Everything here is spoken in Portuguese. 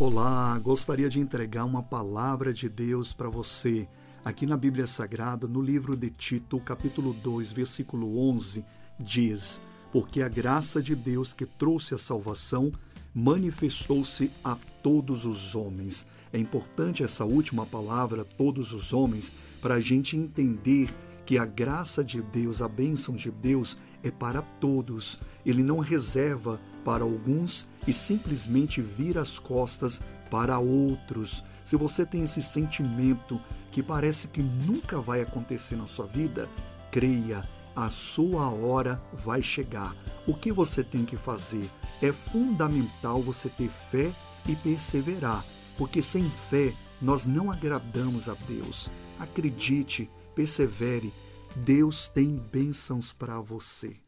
Olá, gostaria de entregar uma palavra de Deus para você. Aqui na Bíblia Sagrada, no livro de Tito, capítulo 2, versículo 11, diz: Porque a graça de Deus que trouxe a salvação manifestou-se a todos os homens. É importante essa última palavra, todos os homens, para a gente entender que a graça de Deus, a bênção de Deus é para todos. Ele não reserva para alguns e simplesmente vira as costas para outros. Se você tem esse sentimento que parece que nunca vai acontecer na sua vida, creia, a sua hora vai chegar. O que você tem que fazer? É fundamental você ter fé e perseverar, porque sem fé nós não agradamos a Deus. Acredite, persevere, Deus tem bênçãos para você.